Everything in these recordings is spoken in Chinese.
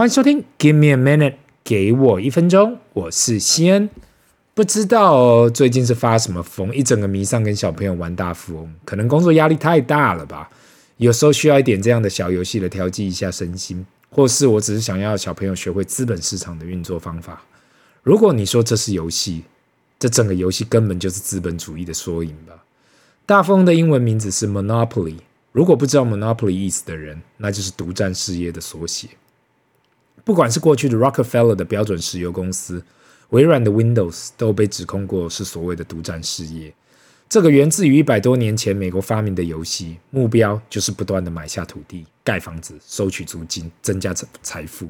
欢迎收听，Give me a minute，给我一分钟，我是西恩。不知道最近是发什么疯，一整个迷上跟小朋友玩大富翁，可能工作压力太大了吧？有时候需要一点这样的小游戏来调剂一下身心，或是我只是想要小朋友学会资本市场的运作方法。如果你说这是游戏，这整个游戏根本就是资本主义的缩影吧？大富翁的英文名字是 Monopoly，如果不知道 Monopoly 意思的人，那就是独占事业的缩写。不管是过去的 Rockefeller 的标准石油公司，微软的 Windows 都被指控过是所谓的独占事业。这个源自于一百多年前美国发明的游戏，目标就是不断的买下土地、盖房子、收取租金、增加财富。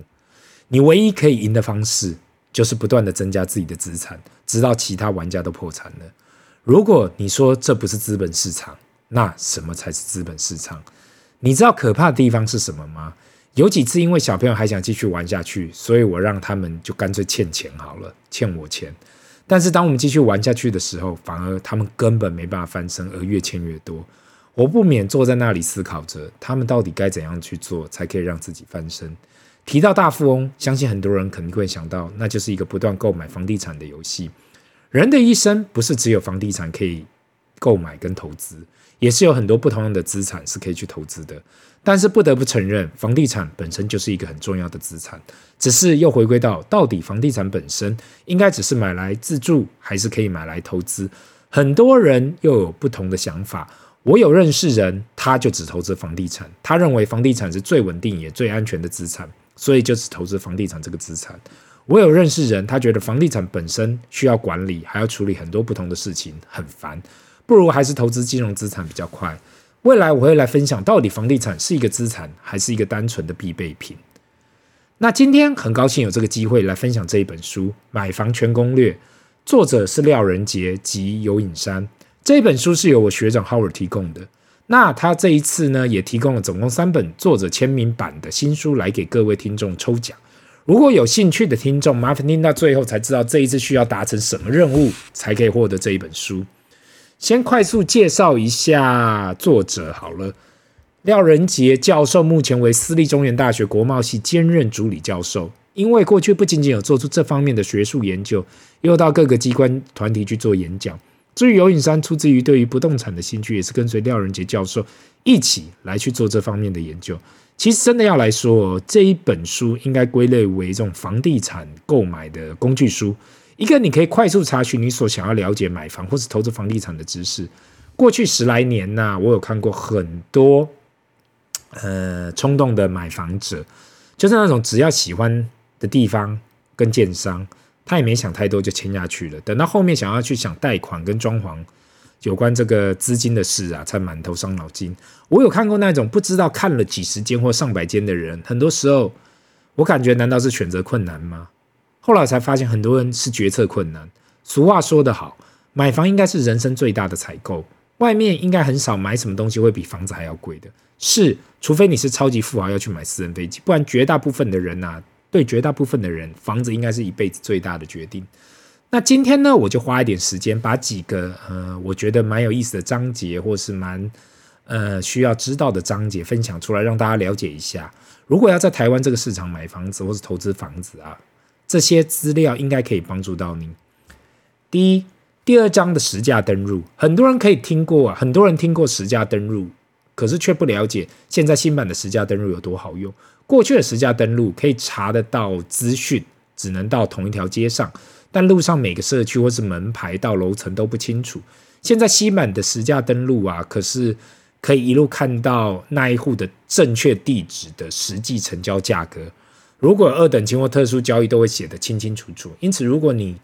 你唯一可以赢的方式，就是不断的增加自己的资产，直到其他玩家都破产了。如果你说这不是资本市场，那什么才是资本市场？你知道可怕的地方是什么吗？有几次，因为小朋友还想继续玩下去，所以我让他们就干脆欠钱好了，欠我钱。但是当我们继续玩下去的时候，反而他们根本没办法翻身，而越欠越多。我不免坐在那里思考着，他们到底该怎样去做，才可以让自己翻身。提到大富翁，相信很多人肯定会想到，那就是一个不断购买房地产的游戏。人的一生不是只有房地产可以购买跟投资，也是有很多不同样的资产是可以去投资的。但是不得不承认，房地产本身就是一个很重要的资产。只是又回归到，到底房地产本身应该只是买来自住，还是可以买来投资？很多人又有不同的想法。我有认识人，他就只投资房地产，他认为房地产是最稳定也最安全的资产，所以就只投资房地产这个资产。我有认识人，他觉得房地产本身需要管理，还要处理很多不同的事情，很烦，不如还是投资金融资产比较快。未来我会来分享，到底房地产是一个资产，还是一个单纯的必备品？那今天很高兴有这个机会来分享这一本书《买房全攻略》，作者是廖仁杰及游影山。这本书是由我学长 Howard 提供的。那他这一次呢，也提供了总共三本作者签名版的新书来给各位听众抽奖。如果有兴趣的听众，麻烦听到最后才知道这一次需要达成什么任务，才可以获得这一本书。先快速介绍一下作者好了，廖仁杰教授目前为私立中原大学国贸系兼任助理教授。因为过去不仅仅有做出这方面的学术研究，又到各个机关团体去做演讲。至于游影山，出自于对于不动产的兴趣，也是跟随廖仁杰教授一起来去做这方面的研究。其实真的要来说，这一本书应该归类为这种房地产购买的工具书。一个你可以快速查询你所想要了解买房或是投资房地产的知识。过去十来年呐、我有看过很多呃冲动的买房者，就是那种只要喜欢的地方跟建商，他也没想太多就签下去了。等到后面想要去想贷款跟装潢有关这个资金的事啊，才满头伤脑筋。我有看过那种不知道看了几十间或上百间的人，很多时候我感觉难道是选择困难吗？后来才发现，很多人是决策困难。俗话说得好，买房应该是人生最大的采购，外面应该很少买什么东西会比房子还要贵的。是，除非你是超级富豪要去买私人飞机，不然绝大部分的人呐、对绝大部分的人，房子应该是一辈子最大的决定。那今天呢，我就花一点时间，把几个呃，我觉得蛮有意思的章节，或是蛮呃需要知道的章节分享出来，让大家了解一下。如果要在台湾这个市场买房子或是投资房子啊。这些资料应该可以帮助到您。第一、第二章的实价登录，很多人可以听过啊，很多人听过实价登录，可是却不了解现在新版的实价登录有多好用。过去的实价登录可以查得到资讯，只能到同一条街上，但路上每个社区或是门牌到楼层都不清楚。现在新版的实价登录啊，可是可以一路看到那一户的正确地址的实际成交价格。如果二等亲或特殊交易都会写得清清楚楚，因此如果你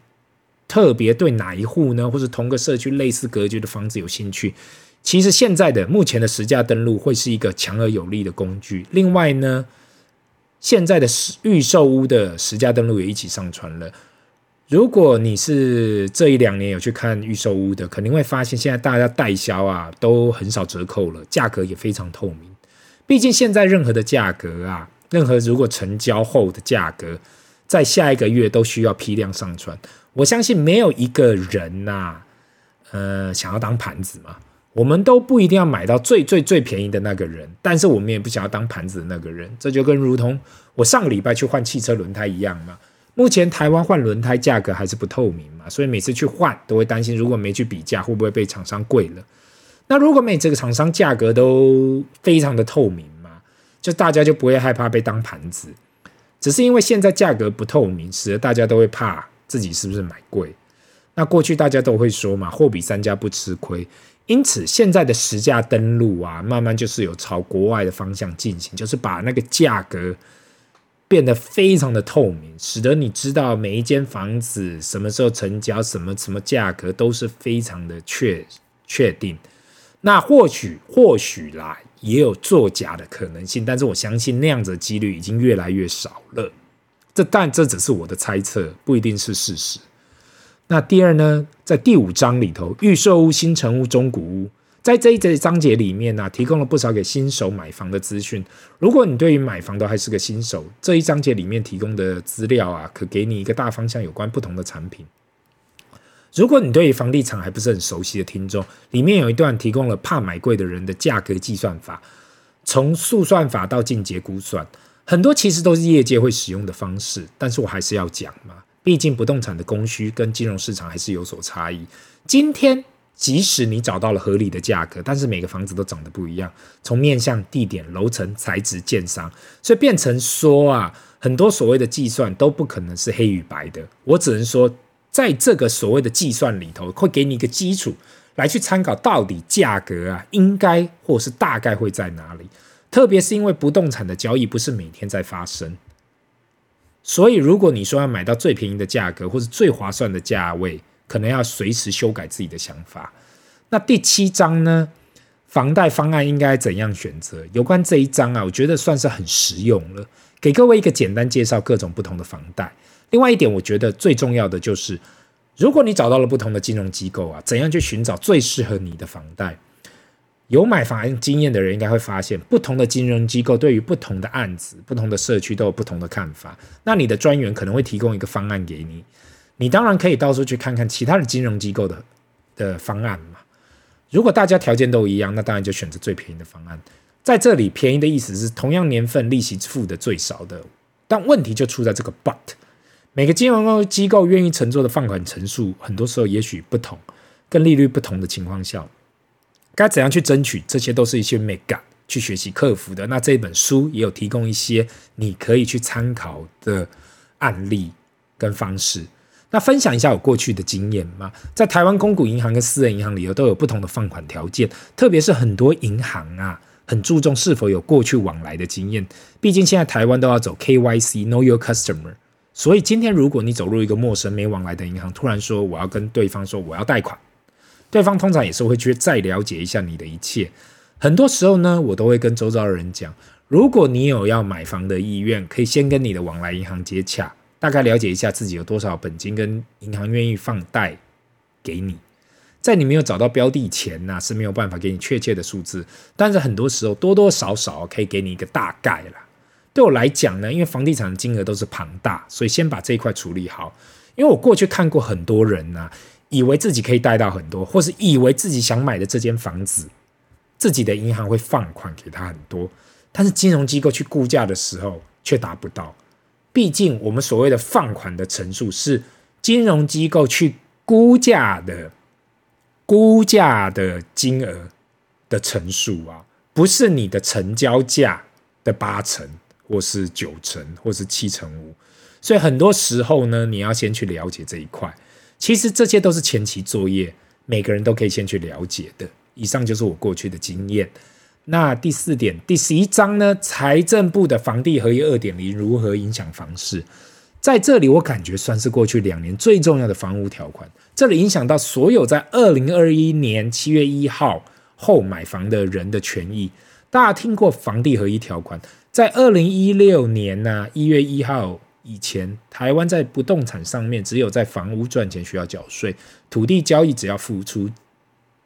特别对哪一户呢，或者同个社区类似格局的房子有兴趣，其实现在的目前的实价登录会是一个强而有力的工具。另外呢，现在的预售屋的实价登录也一起上传了。如果你是这一两年有去看预售屋的，肯定会发现现在大家代销啊都很少折扣了，价格也非常透明。毕竟现在任何的价格啊。任何如果成交后的价格，在下一个月都需要批量上传。我相信没有一个人呐、呃，想要当盘子嘛。我们都不一定要买到最最最便宜的那个人，但是我们也不想要当盘子的那个人。这就跟如同我上个礼拜去换汽车轮胎一样嘛。目前台湾换轮胎价格还是不透明嘛，所以每次去换都会担心，如果没去比价，会不会被厂商贵了？那如果每这个厂商价格都非常的透明，就大家就不会害怕被当盘子。只是因为现在价格不透明，使得大家都会怕自己是不是买贵。那过去大家都会说嘛，货比三家不吃亏。因此，现在的实价登录啊，慢慢就是有朝国外的方向进行，就是把那个价格变得非常的透明，使得你知道每一间房子什么时候成交，什么什么价格都是非常的确确定。那或许或许啦，也有作假的可能性，但是我相信那样子的几率已经越来越少了。这但这只是我的猜测，不一定是事实。那第二呢，在第五章里头，预售屋、新成屋、中古屋，在这一节章节里面呢、提供了不少给新手买房的资讯。如果你对于买房都还是个新手，这一章节里面提供的资料啊，可给你一个大方向，有关不同的产品。如果你对于房地产还不是很熟悉的听众，里面有一段提供了怕买贵的人的价格计算法，从速算法到进阶估算，很多其实都是业界会使用的方式，但是我还是要讲嘛。毕竟不动产的供需跟金融市场还是有所差异。今天即使你找到了合理的价格，但是每个房子都长得不一样，从面向、地点、楼层、材质、建商，所以变成说啊，很多所谓的计算都不可能是黑与白的。我只能说，在这个所谓的计算里头，会给你一个基础来去参考，到底价格啊应该或是大概会在哪里。特别是因为不动产的交易不是每天在发生。所以，如果你说要买到最便宜的价格，或是最划算的价位，可能要随时修改自己的想法。那第七章呢？房贷方案应该怎样选择？有关这一章啊，我觉得算是很实用了，给各位一个简单介绍各种不同的房贷。另外一点，我觉得最重要的就是，如果你找到了不同的金融机构啊，怎样去寻找最适合你的房贷？有买房经验的人应该会发现，不同的金融机构对于不同的案子、不同的社区都有不同的看法。那你的专员可能会提供一个方案给你，你当然可以到处去看看其他的金融机构的的方案嘛。如果大家条件都一样，那当然就选择最便宜的方案。在这里，便宜的意思是同样年份利息付的最少的。但问题就出在这个 but，每个金融机构愿意承做的放款成数，很多时候也许不同，跟利率不同的情况下。该怎样去争取？这些都是一些眉角去学习克服的。那这本书也有提供一些你可以去参考的案例跟方式。那分享一下我过去的经验嘛，在台湾公股银行跟私人银行里头都有不同的放款条件，特别是很多银行啊，很注重是否有过去往来的经验。毕竟现在台湾都要走 KYC，Know Your Customer。所以今天如果你走入一个陌生没往来的银行，突然说我要跟对方说我要贷款。对方通常也是会去再了解一下你的一切。很多时候呢，我都会跟周遭的人讲，如果你有要买房的意愿，可以先跟你的往来银行接洽，大概了解一下自己有多少本金，跟银行愿意放贷给你。在你没有找到标的前呢，是没有办法给你确切的数字，但是很多时候多多少少可以给你一个大概啦。对我来讲呢，因为房地产的金额都是庞大，所以先把这一块处理好。因为我过去看过很多人呢。以为自己可以贷到很多，或是以为自己想买的这间房子，自己的银行会放款给他很多，但是金融机构去估价的时候却达不到。毕竟我们所谓的放款的成数是金融机构去估价的估价的金额的成数啊，不是你的成交价的八成，或是九成，或是七成五。所以很多时候呢，你要先去了解这一块。其实这些都是前期作业，每个人都可以先去了解的。以上就是我过去的经验。那第四点，第十一章呢？财政部的房地合一二点零如何影响房市？在这里，我感觉算是过去两年最重要的房屋条款。这里影响到所有在二零二一年七月一号后买房的人的权益。大家听过房地合一条款？在二零一六年呢、一月一号。以前台湾在不动产上面，只有在房屋赚钱需要缴税，土地交易只要付出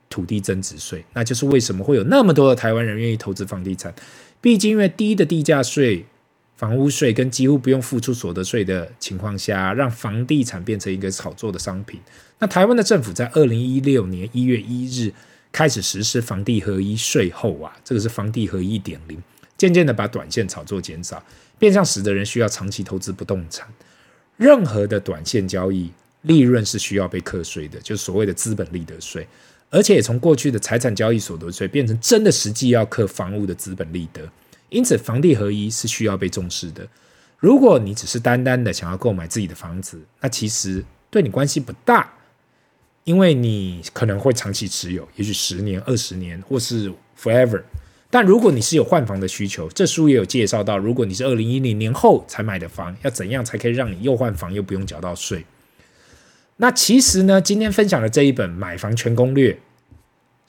土地增值税，那就是为什么会有那么多的台湾人愿意投资房地产。毕竟因为低的地价税、房屋税跟几乎不用付出所得税的情况下，让房地产变成一个炒作的商品。那台湾的政府在二零一六年一月一日开始实施房地合一税后啊，这个是房地合一一点零，渐渐的把短线炒作减少，变相使得人需要长期投资不动产。任何的短线交易利润是需要被课税的，就是所谓的资本利得税，而且也从过去的财产交易所得税变成真的实际要课房屋的资本利得。因此，房地合一是需要被重视的。如果你只是单单的想要购买自己的房子，那其实对你关系不大，因为你可能会长期持有，也许十年、二十年，或是 forever。但如果你是有换房的需求，这书也有介绍到，如果你是二零一零年后才买的房，要怎样才可以让你又换房又不用缴到税？那其实呢，今天分享的这一本《买房全攻略》。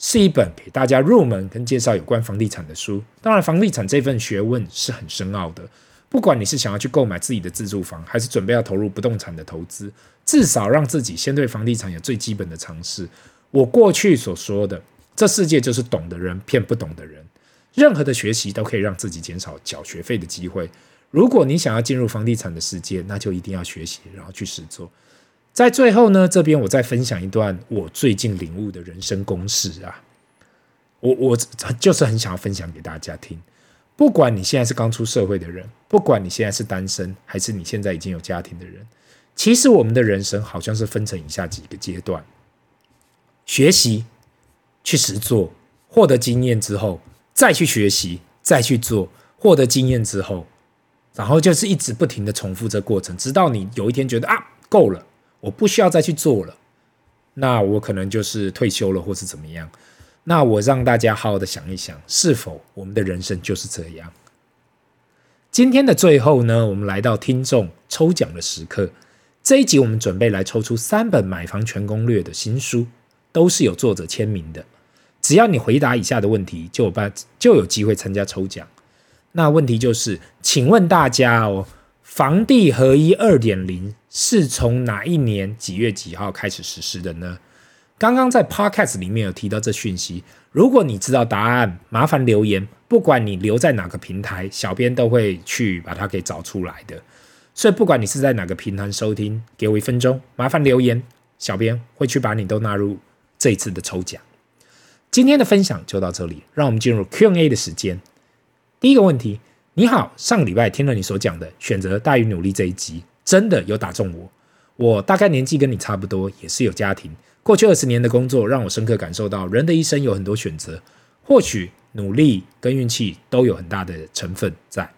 是一本给大家入门跟介绍有关房地产的书。当然，房地产这份学问是很深奥的。不管你是想要去购买自己的自住房，还是准备要投入不动产的投资，至少让自己先对房地产有最基本的常识。我过去所说的，这世界就是懂的人骗不懂的人。任何的学习都可以让自己减少缴学费的机会。如果你想要进入房地产的世界，那就一定要学习，然后去实做。在最后呢，这边我再分享一段我最近领悟的人生公式啊，我我就是很想要分享给大家听。不管你现在是刚出社会的人，不管你现在是单身，还是你现在已经有家庭的人，其实我们的人生好像是分成以下几个阶段：学习、去实做、获得经验之后，再去学习、再去做、获得经验之后，然后就是一直不停的重复这过程，直到你有一天觉得啊，够了。我不需要再去做了，那我可能就是退休了，或是怎么样。那我让大家好好的想一想，是否我们的人生就是这样？今天的最后呢，我们来到听众抽奖的时刻。这一集我们准备来抽出三本《买房全攻略》的新书，都是有作者签名的。只要你回答以下的问题，就有办就有机会参加抽奖。那问题就是，请问大家哦。房地合一二点零是从哪一年几月几号开始实施的呢？刚刚在 Podcast 里面有提到这讯息。如果你知道答案，麻烦留言。不管你留在哪个平台，小编都会去把它给找出来的。所以不管你是在哪个平台收听，给我一分钟，麻烦留言，小编会去把你都纳入这一次的抽奖。今天的分享就到这里，让我们进入 Q&A 的时间。第一个问题。你好，上个礼拜听了你所讲的选择大于努力这一集，真的有打中我。我大概年纪跟你差不多，也是有家庭。过去二十年的工作让我深刻感受到，人的一生有很多选择，或许努力跟运气都有很大的成分在。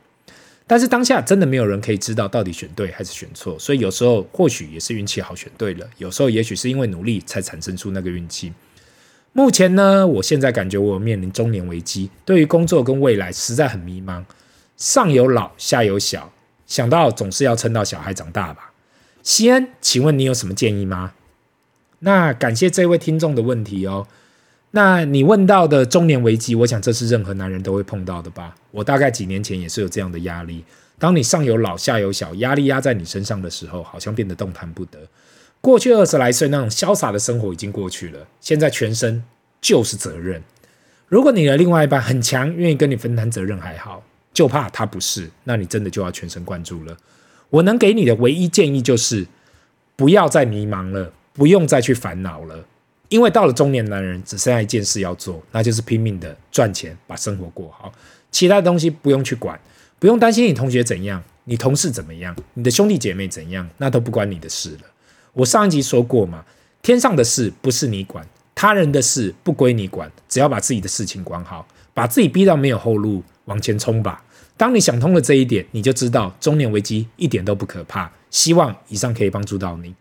但是当下真的没有人可以知道到底选对还是选错，所以有时候或许也是运气好选对了，有时候也许是因为努力才产生出那个运气。目前呢，我现在感觉我面临中年危机，对于工作跟未来实在很迷茫。上有老，下有小，想到总是要撑到小孩长大吧。西恩，请问你有什么建议吗？那感谢这位听众的问题哦。那你问到的中年危机，我想这是任何男人都会碰到的吧。我大概几年前也是有这样的压力。当你上有老，下有小，压力压在你身上的时候，好像变得动弹不得。过去二十来岁那种潇洒的生活已经过去了，现在全身就是责任。如果你的另外一半很强，愿意跟你分担责任还好。就怕他不是，那你真的就要全神贯注了。我能给你的唯一建议就是，不要再迷茫了，不用再去烦恼了，因为到了中年男人，只剩下一件事要做，那就是拼命的赚钱，把生活过好。其他的东西不用去管，不用担心你同学怎样，你同事怎么样，你的兄弟姐妹怎样，那都不关你的事了。我上一集说过嘛，天上的事不是你管，他人的事不归你管，只要把自己的事情管好，把自己逼到没有后路。往前冲吧！当你想通了这一点，你就知道中年危机一点都不可怕。希望以上可以帮助到你。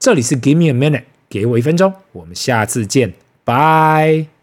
这里是 Give me a minute，给我一分钟，我们下次见，拜。